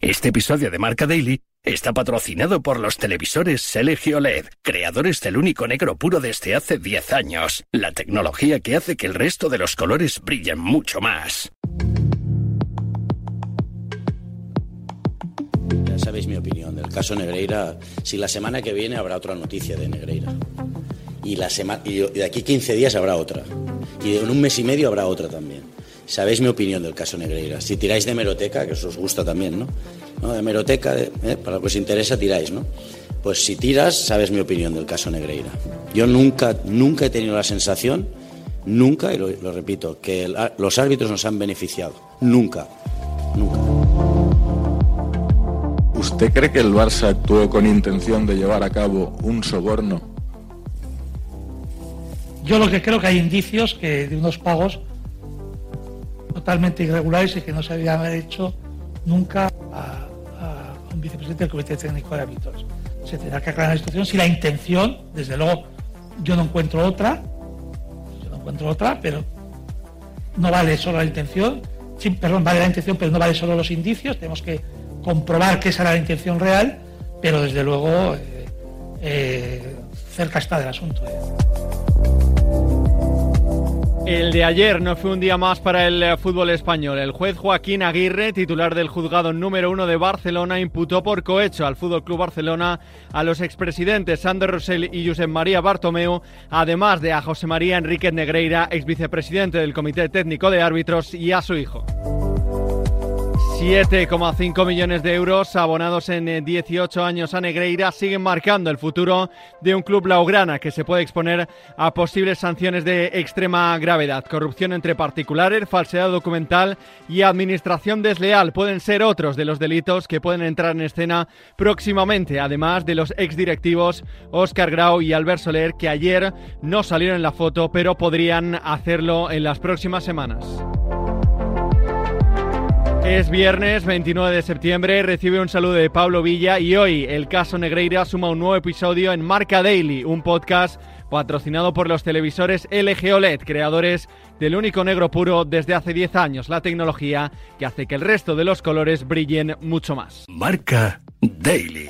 Este episodio de Marca Daily está patrocinado por los televisores Selegio LED, creadores del único negro puro desde hace 10 años. La tecnología que hace que el resto de los colores brillen mucho más. Ya sabéis mi opinión del caso Negreira. Si la semana que viene habrá otra noticia de Negreira. Y, la semana, y de aquí 15 días habrá otra. Y en un mes y medio habrá otra también. Sabéis mi opinión del caso Negreira. Si tiráis de hemeroteca, que eso os gusta también, ¿no? ¿No? De hemeroteca, ¿eh? para lo que os interesa, tiráis, ¿no? Pues si tiras, sabes mi opinión del caso Negreira. Yo nunca, nunca he tenido la sensación, nunca, y lo, lo repito, que el, los árbitros nos han beneficiado. Nunca, nunca. ¿Usted cree que el Barça actuó con intención de llevar a cabo un soborno? Yo lo que creo que hay indicios que de unos pagos totalmente irregulares y que no se habían hecho nunca a, un vicepresidente del Comité Técnico de Árbitros. Se tendrá que aclarar la situación si la intención, desde luego, yo no encuentro otra, yo no encuentro otra, pero no vale solo la intención, sí, perdón, vale la intención, pero no vale solo los indicios, tenemos que comprobar que esa era la intención real, pero desde luego eh, eh, cerca está del asunto. Eh. El de ayer no fue un día más para el eh, fútbol español. El juez Joaquín Aguirre, titular del juzgado número uno de Barcelona, imputó por cohecho al Fútbol Club Barcelona a los expresidentes Sander Rosell y Josep María Bartomeu, además de a José María Enríquez Negreira, ex vicepresidente del Comité Técnico de Árbitros, y a su hijo. 7,5 millones de euros abonados en 18 años a Negreira siguen marcando el futuro de un club laugrana que se puede exponer a posibles sanciones de extrema gravedad. Corrupción entre particulares, falsedad documental y administración desleal pueden ser otros de los delitos que pueden entrar en escena próximamente, además de los exdirectivos Óscar Grau y Albert Soler que ayer no salieron en la foto pero podrían hacerlo en las próximas semanas. Es viernes 29 de septiembre, recibe un saludo de Pablo Villa y hoy el caso Negreira suma un nuevo episodio en Marca Daily, un podcast patrocinado por los televisores LG OLED, creadores del único negro puro desde hace 10 años, la tecnología que hace que el resto de los colores brillen mucho más. Marca Daily.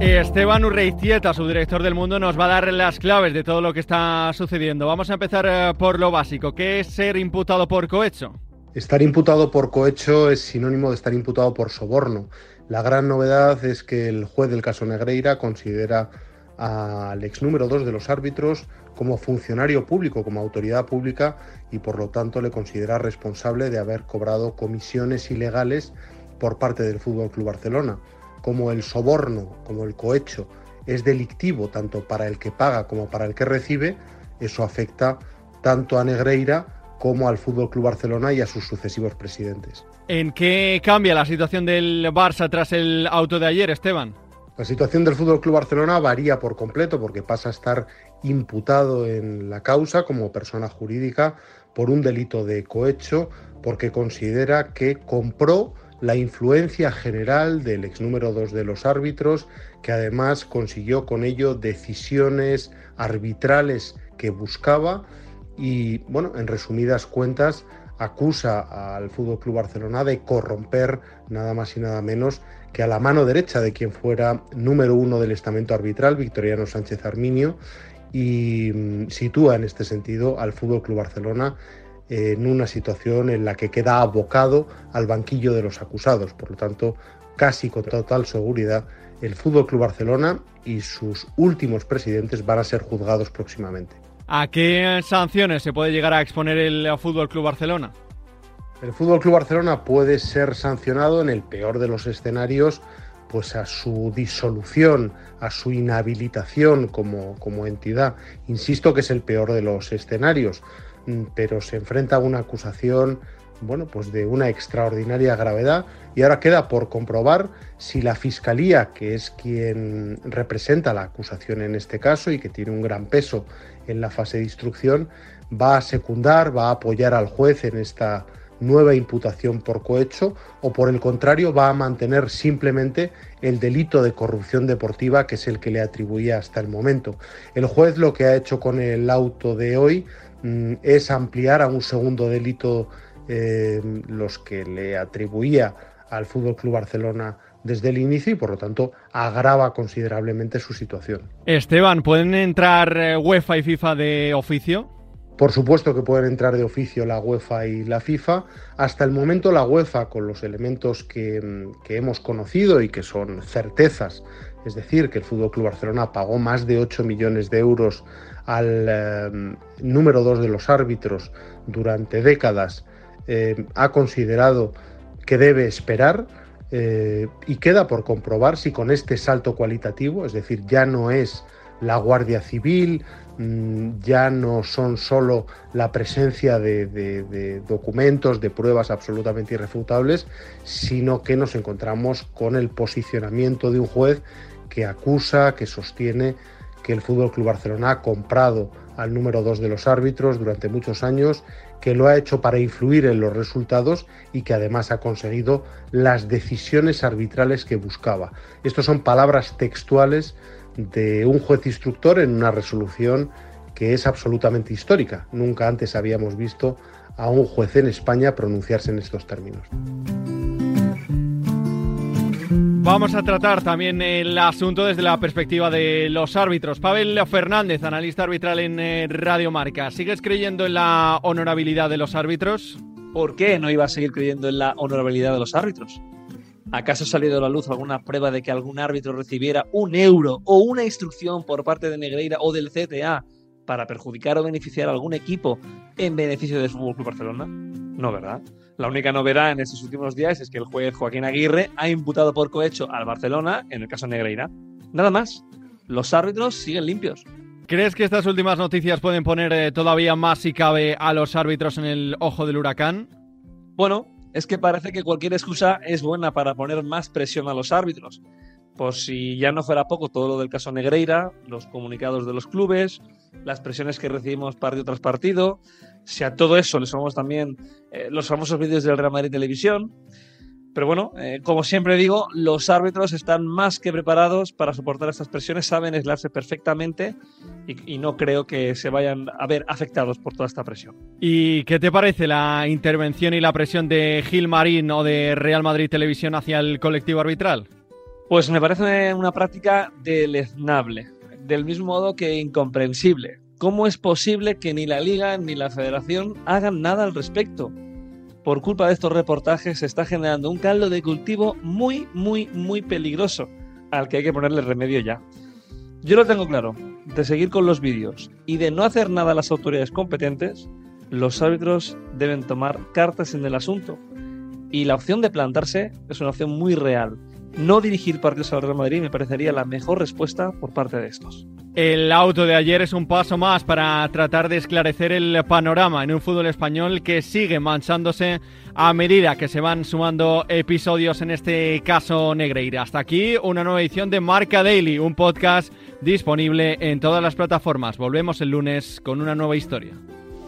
Esteban Urreiztieta, subdirector del Mundo, nos va a dar las claves de todo lo que está sucediendo. Vamos a empezar eh, por lo básico. ¿Qué es ser imputado por cohecho? Estar imputado por cohecho es sinónimo de estar imputado por soborno. La gran novedad es que el juez del caso Negreira considera al ex número 2 de los árbitros como funcionario público, como autoridad pública y por lo tanto le considera responsable de haber cobrado comisiones ilegales por parte del Fútbol Club Barcelona. Como el soborno, como el cohecho es delictivo tanto para el que paga como para el que recibe, eso afecta tanto a Negreira como al Fútbol Club Barcelona y a sus sucesivos presidentes. ¿En qué cambia la situación del Barça tras el auto de ayer, Esteban? La situación del Fútbol Club Barcelona varía por completo porque pasa a estar imputado en la causa como persona jurídica por un delito de cohecho porque considera que compró la influencia general del ex número 2 de los árbitros, que además consiguió con ello decisiones arbitrales que buscaba y, bueno, en resumidas cuentas, acusa al Fútbol Club Barcelona de corromper nada más y nada menos que a la mano derecha de quien fuera número uno del estamento arbitral, Victoriano Sánchez Arminio, y mm, sitúa en este sentido al Fútbol Club Barcelona en una situación en la que queda abocado al banquillo de los acusados. Por lo tanto, casi con total seguridad, el Fútbol Club Barcelona y sus últimos presidentes van a ser juzgados próximamente. ¿A qué sanciones se puede llegar a exponer el Fútbol Club Barcelona? El Fútbol Club Barcelona puede ser sancionado en el peor de los escenarios, pues a su disolución, a su inhabilitación como, como entidad. Insisto que es el peor de los escenarios, mm, pero se enfrenta a una acusación bueno, pues de una extraordinaria gravedad y ahora queda por comprobar si la Fiscalía, que es quien representa la acusación en este caso y que tiene un gran peso en la fase de instrucción, va a secundar, va a apoyar al juez en esta nueva imputación por cohecho o por el contrario va a mantener simplemente el delito de corrupción deportiva que es el que le atribuía hasta el momento. El juez lo que ha hecho con el auto de hoy mm, es ampliar a un segundo delito eh, los que le atribuía al Fútbol Club Barcelona desde el inicio y por lo tanto agrava considerablemente su situación. Esteban, ¿pueden entrar eh, UEFA y FIFA de oficio? Por supuesto que pueden entrar de oficio la UEFA y la FIFA. Hasta el momento la UEFA, con los elementos que, que hemos conocido y que son certezas, es decir, que el Fútbol Club Barcelona pagó más de 8 millones de euros al eh, número 2 de los árbitros durante décadas, eh, ha considerado que debe esperar eh, y queda por comprobar si con este salto cualitativo, es decir, ya no es la Guardia Civil, mm, ya no son solo la presencia de, documentos, de pruebas absolutamente irrefutables, sino que nos encontramos con el posicionamiento de un juez que acusa, que sostiene que el Fútbol Club Barcelona ha comprado al número dos de los árbitros durante muchos años, que lo ha hecho para influir en los resultados y que además ha conseguido las decisiones arbitrales que buscaba. Estas son palabras textuales de un juez instructor en una resolución que es absolutamente histórica. Nunca antes habíamos visto a un juez en España pronunciarse en estos términos. Vamos a tratar también el asunto desde la perspectiva de los árbitros. Pavel Fernández, analista arbitral en eh, Radio Marca. ¿Sigues creyendo en la honorabilidad de los árbitros? ¿Por qué no iba a seguir creyendo en la honorabilidad de los árbitros? ¿Acaso ha salido a la luz alguna prueba de que algún árbitro recibiera un euro o una instrucción por parte de Negreira o del CTA para perjudicar o beneficiar a algún equipo en beneficio del Fútbol Club Barcelona? No, ¿verdad? La única novedad en estos últimos días es que el juez Joaquín Aguirre ha imputado por cohecho al Barcelona en el caso Negreira. Nada más. Los árbitros siguen limpios. ¿Crees que estas últimas noticias pueden poner eh, todavía más, si cabe, a los árbitros en el ojo del huracán? Bueno, es que parece que cualquier excusa es buena para poner más presión a los árbitros. Por si ya no fuera poco todo lo del caso Negreira, los comunicados de los clubes, las presiones que recibimos partido tras partido, si a todo eso le sumamos también eh, los famosos vídeos del Real Madrid Televisión. Pero bueno, eh, como siempre digo, los árbitros están más que preparados para soportar estas presiones, saben aislarse perfectamente y, y, no creo que se vayan a ver afectados por toda esta presión. ¿Y qué te parece la intervención y la presión de Gil Marín o de Real Madrid Televisión hacia el colectivo arbitral? Pues me parece una práctica deleznable, del mismo modo que incomprensible. ¿Cómo es posible que ni la liga ni la federación hagan nada al respecto? Por culpa de estos reportajes se está generando un caldo de cultivo muy, muy, muy peligroso, al que hay que ponerle remedio ya. Yo lo tengo claro, de seguir con los vídeos y de no hacer nada a las autoridades competentes, los árbitros deben tomar cartas en el asunto. Y la opción de plantarse es una opción muy real. No dirigir partidos al Real Madrid me parecería la mejor respuesta por parte de estos. El auto de ayer es un paso más para tratar de esclarecer el panorama en un fútbol español que sigue manchándose a medida que se van sumando episodios en este caso Negreira. Hasta aquí una nueva edición de Marca Daily, un podcast disponible en todas las plataformas. Volvemos el lunes con una nueva historia.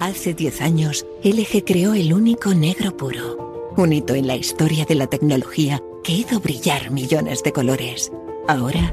Hace 10 años, LG creó el único negro puro, un hito en la historia de la tecnología que hizo brillar millones de colores. Ahora,